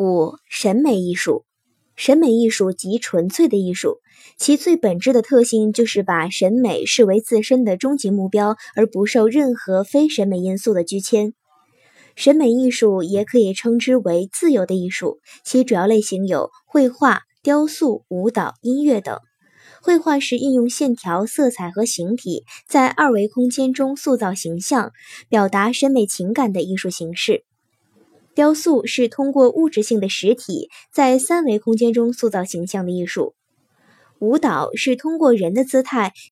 五、审美艺术。审美艺术即纯粹的艺术，其最本质的特性就是把审美视为自身的终极目标，而不受任何非审美因素的拘牵。审美艺术也可以称之为自由的艺术，其主要类型有绘画、雕塑、舞蹈、音乐等。绘画是运用线条、色彩和形体，在二维空间中塑造形象，表达审美情感的艺术形式。雕塑是通过物质性的实体在三维空间中塑造形象的艺术，舞蹈是通过人的姿态